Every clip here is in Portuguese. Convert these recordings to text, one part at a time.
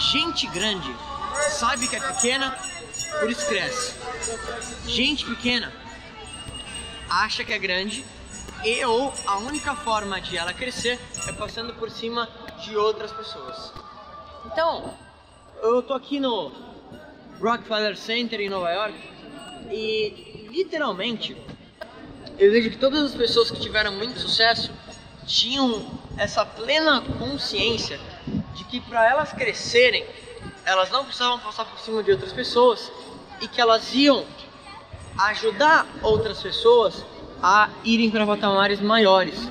Gente grande sabe que é pequena, por isso cresce. Gente pequena acha que é grande e ou a única forma de ela crescer é passando por cima de outras pessoas. Então, eu tô aqui no Rockefeller Center em Nova York e literalmente eu vejo que todas as pessoas que tiveram muito sucesso tinham essa plena consciência de que para elas crescerem, elas não precisavam passar por cima de outras pessoas e que elas iam ajudar outras pessoas a irem para patamares maiores.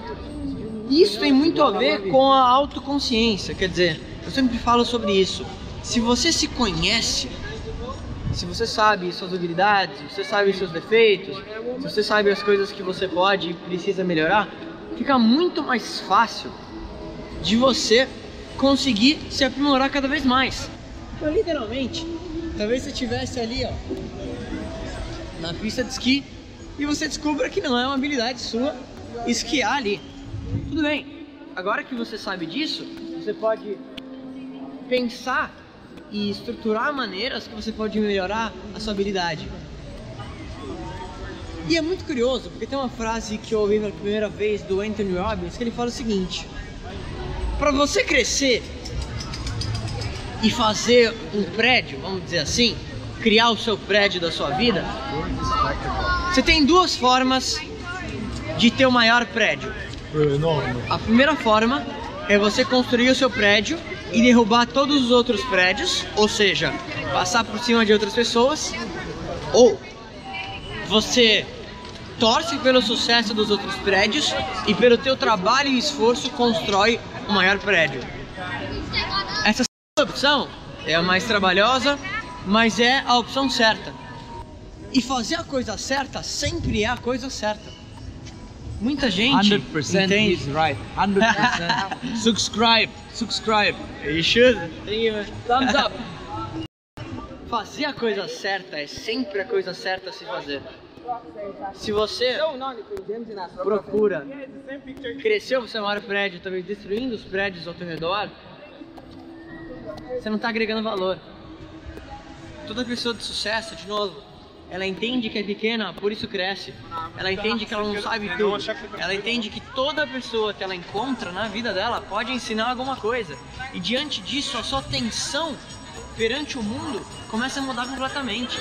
Isso tem muito a ver com a autoconsciência, quer dizer, eu sempre falo sobre isso. Se você se conhece, se você sabe suas habilidades, se você sabe seus defeitos, se você sabe as coisas que você pode e precisa melhorar, fica muito mais fácil de você conseguir se aprimorar cada vez mais. Então, literalmente, talvez você estivesse ali, ó, na pista de esqui e você descubra que não é uma habilidade sua esquiar ali. Tudo bem. Agora que você sabe disso, você pode pensar e estruturar maneiras que você pode melhorar a sua habilidade. E é muito curioso, porque tem uma frase que eu ouvi pela primeira vez do Anthony Robbins, que ele fala o seguinte: para você crescer e fazer um prédio, vamos dizer assim, criar o seu prédio da sua vida, você tem duas formas de ter o maior prédio. A primeira forma é você construir o seu prédio e derrubar todos os outros prédios, ou seja, passar por cima de outras pessoas, ou você torce pelo sucesso dos outros prédios e pelo teu trabalho e esforço constrói o maior prédio. Essa opção é a mais trabalhosa, mas é a opção certa. E fazer a coisa certa sempre é a coisa certa. Muita gente 100% entende. is right. 100%. subscribe. Subscribe. You should. Thumbs up. Fazer a coisa certa é sempre a coisa certa a se fazer. Se você procura crescer o seu maior prédio, talvez destruindo os prédios ao teu redor, você não está agregando valor. Toda pessoa de sucesso, de novo, ela entende que é pequena, por isso cresce. Ela entende que ela não sabe tudo. Ela entende que toda pessoa que ela encontra na vida dela pode ensinar alguma coisa. E diante disso, a sua atenção perante o mundo começa a mudar completamente.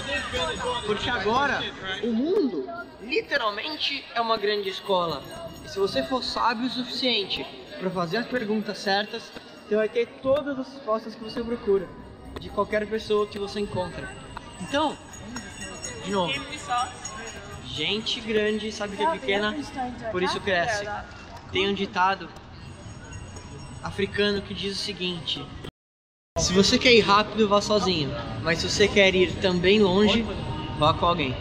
Porque agora o mundo literalmente é uma grande escola. E se você for sábio o suficiente para fazer as perguntas certas, você vai ter todas as respostas que você procura de qualquer pessoa que você encontra. Então, de novo, gente grande sabe que é pequena, por isso cresce. Tem um ditado africano que diz o seguinte: se você quer ir rápido, vá sozinho, mas se você quer ir também longe, vá com alguém.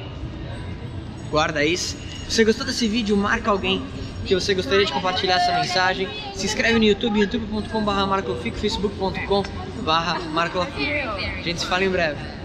Guarda isso. Se você gostou desse vídeo, marca alguém que você gostaria de compartilhar essa mensagem. Se inscreve no YouTube, youtube.com.br marcolofico, facebook.com.br marcolofico. A gente se fala em breve.